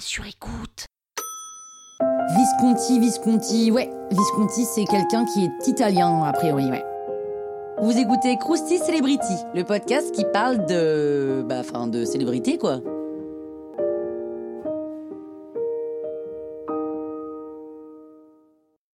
sur écoute. Visconti, Visconti, ouais, Visconti c'est quelqu'un qui est italien a priori, ouais. Vous écoutez Krusty Celebrity, le podcast qui parle de... bah enfin de célébrité quoi.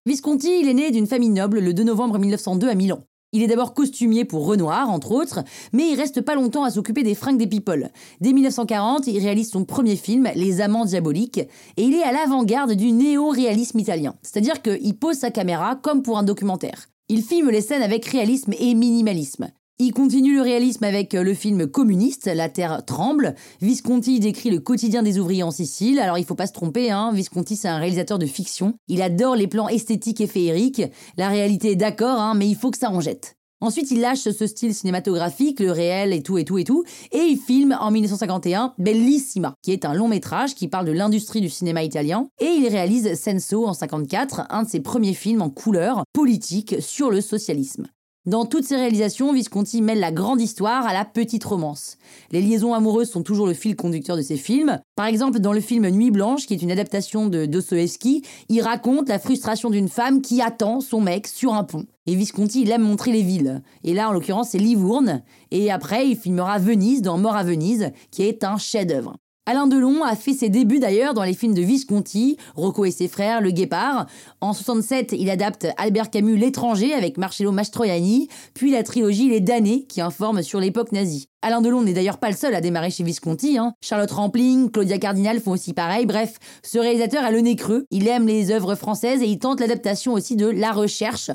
Visconti, il est né d'une famille noble le 2 novembre 1902 à Milan. Il est d'abord costumier pour Renoir, entre autres, mais il reste pas longtemps à s'occuper des fringues des people. Dès 1940, il réalise son premier film, Les Amants Diaboliques, et il est à l'avant-garde du néo-réalisme italien. C'est-à-dire qu'il pose sa caméra comme pour un documentaire. Il filme les scènes avec réalisme et minimalisme. Il continue le réalisme avec le film communiste, La Terre tremble. Visconti décrit le quotidien des ouvriers en Sicile. Alors il faut pas se tromper, hein. Visconti c'est un réalisateur de fiction. Il adore les plans esthétiques et féeriques. La réalité est d'accord, hein, mais il faut que ça en jette. Ensuite, il lâche ce style cinématographique, le réel et tout et tout et tout, et il filme en 1951 Bellissima, qui est un long métrage qui parle de l'industrie du cinéma italien, et il réalise Senso en 54, un de ses premiers films en couleur politique sur le socialisme. Dans toutes ses réalisations, Visconti mêle la grande histoire à la petite romance. Les liaisons amoureuses sont toujours le fil conducteur de ses films. Par exemple, dans le film Nuit blanche, qui est une adaptation de Dostoevsky, il raconte la frustration d'une femme qui attend son mec sur un pont. Et Visconti, il aime montrer les villes. Et là, en l'occurrence, c'est Livourne. Et après, il filmera Venise dans Mort à Venise, qui est un chef-d'œuvre. Alain Delon a fait ses débuts d'ailleurs dans les films de Visconti, Rocco et ses frères, Le Guépard. En 67, il adapte Albert Camus L'étranger avec Marcello Mastroianni, puis la trilogie Les damnés qui informe sur l'époque nazie. Alain Delon n'est d'ailleurs pas le seul à démarrer chez Visconti. Hein. Charlotte Rampling, Claudia Cardinal font aussi pareil. Bref, ce réalisateur a le nez creux. Il aime les œuvres françaises et il tente l'adaptation aussi de La Recherche,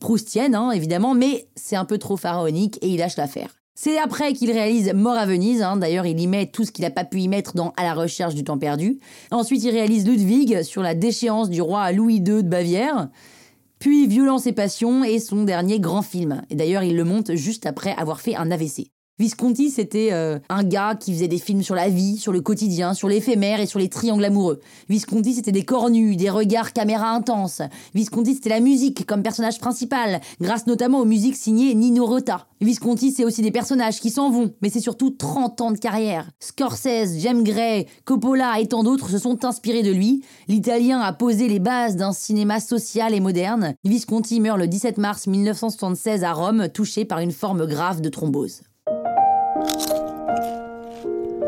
proustienne hein, évidemment, mais c'est un peu trop pharaonique et il lâche l'affaire. C'est après qu'il réalise Mort à Venise, hein. d'ailleurs il y met tout ce qu'il n'a pas pu y mettre dans À la recherche du temps perdu. Ensuite il réalise Ludwig sur la déchéance du roi Louis II de Bavière. Puis Violence et Passion est son dernier grand film. Et d'ailleurs il le monte juste après avoir fait un AVC. Visconti, c'était euh, un gars qui faisait des films sur la vie, sur le quotidien, sur l'éphémère et sur les triangles amoureux. Visconti, c'était des corps nus, des regards caméra intenses. Visconti, c'était la musique comme personnage principal, grâce notamment aux musiques signées Nino Rota. Visconti, c'est aussi des personnages qui s'en vont, mais c'est surtout 30 ans de carrière. Scorsese, James Gray, Coppola et tant d'autres se sont inspirés de lui. L'Italien a posé les bases d'un cinéma social et moderne. Visconti meurt le 17 mars 1976 à Rome, touché par une forme grave de thrombose.